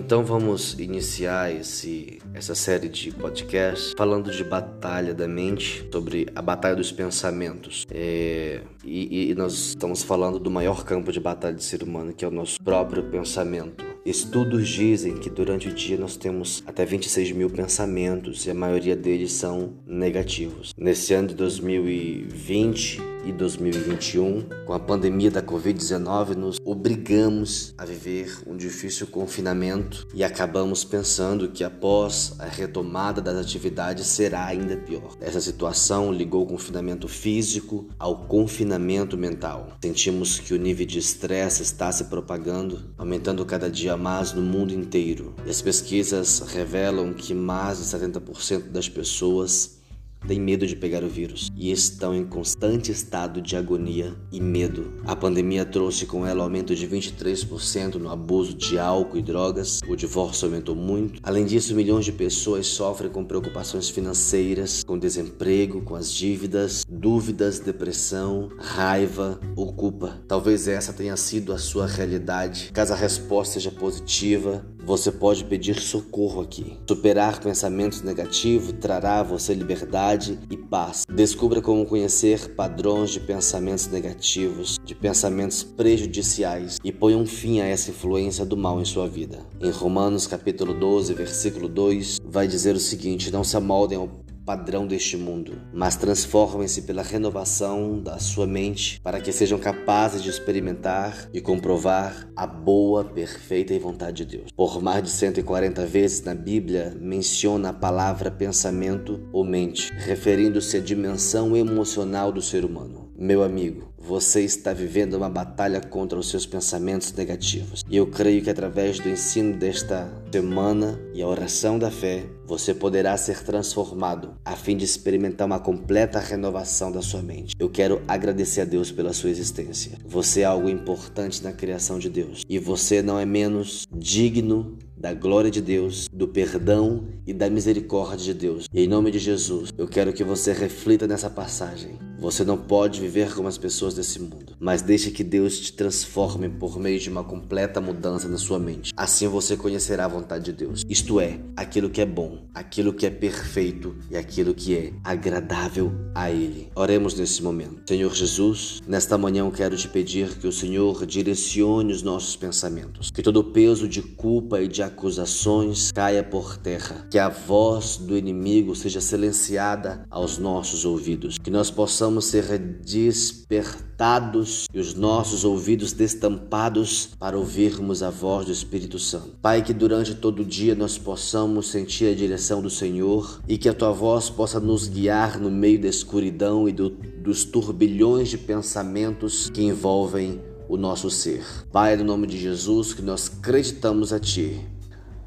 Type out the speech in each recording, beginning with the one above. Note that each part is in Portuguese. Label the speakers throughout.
Speaker 1: Então vamos iniciar esse, essa série de podcasts falando de batalha da mente, sobre a batalha dos pensamentos. É, e, e nós estamos falando do maior campo de batalha do ser humano, que é o nosso próprio pensamento. Estudos dizem que durante o dia nós temos até 26 mil pensamentos e a maioria deles são negativos. Nesse ano de 2020, e 2021, com a pandemia da Covid-19, nos obrigamos a viver um difícil confinamento e acabamos pensando que após a retomada das atividades será ainda pior. Essa situação ligou o confinamento físico ao confinamento mental. Sentimos que o nível de estresse está se propagando, aumentando cada dia mais no mundo inteiro. E as pesquisas revelam que mais de 70% das pessoas têm medo de pegar o vírus e estão em constante estado de agonia e medo. A pandemia trouxe com ela aumento de 23% no abuso de álcool e drogas, o divórcio aumentou muito. Além disso, milhões de pessoas sofrem com preocupações financeiras, com desemprego, com as dívidas, dúvidas, depressão, raiva ou culpa. Talvez essa tenha sido a sua realidade. Caso a resposta seja positiva, você pode pedir socorro aqui. Superar pensamentos negativos trará a você liberdade e paz. Descubra como conhecer padrões de pensamentos negativos, de pensamentos prejudiciais e ponha um fim a essa influência do mal em sua vida. Em Romanos capítulo 12, versículo 2, vai dizer o seguinte: Não se amoldem ao padrão deste mundo, mas transformem-se pela renovação da sua mente para que sejam capazes de experimentar e comprovar a boa, perfeita e vontade de Deus. Por mais de 140 vezes na Bíblia menciona a palavra pensamento ou mente, referindo-se à dimensão emocional do ser humano. Meu amigo, você está vivendo uma batalha contra os seus pensamentos negativos. E eu creio que através do ensino desta semana e a oração da fé, você poderá ser transformado a fim de experimentar uma completa renovação da sua mente. Eu quero agradecer a Deus pela sua existência. Você é algo importante na criação de Deus e você não é menos digno da glória de Deus, do perdão e da misericórdia de Deus. E em nome de Jesus, eu quero que você reflita nessa passagem. Você não pode viver como as pessoas desse mundo, mas deixe que Deus te transforme por meio de uma completa mudança na sua mente. Assim você conhecerá a vontade de Deus. Isto é, aquilo que é bom, aquilo que é perfeito e aquilo que é agradável a Ele. Oremos nesse momento. Senhor Jesus, nesta manhã eu quero te pedir que o Senhor direcione os nossos pensamentos, que todo o peso de culpa e de acusações caia por terra, que a voz do inimigo seja silenciada aos nossos ouvidos, que nós possamos ser despertados e os nossos ouvidos destampados para ouvirmos a voz do Espírito Santo. Pai, que durante todo o dia nós possamos sentir a direção do Senhor e que a tua voz possa nos guiar no meio da escuridão e do, dos turbilhões de pensamentos que envolvem o nosso ser. Pai, no nome de Jesus, que nós acreditamos a Ti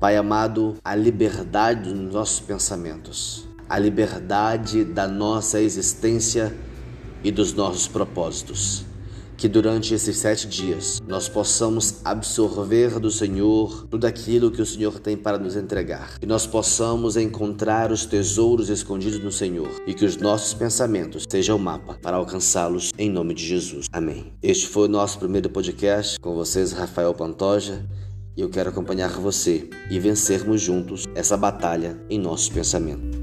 Speaker 1: Pai amado, a liberdade dos nossos pensamentos, a liberdade da nossa existência e dos nossos propósitos. Que durante esses sete dias nós possamos absorver do Senhor tudo aquilo que o Senhor tem para nos entregar. Que nós possamos encontrar os tesouros escondidos no Senhor e que os nossos pensamentos sejam o mapa para alcançá-los em nome de Jesus. Amém. Este foi o nosso primeiro podcast com vocês, Rafael Pantoja e eu quero acompanhar você e vencermos juntos essa batalha em nossos pensamentos.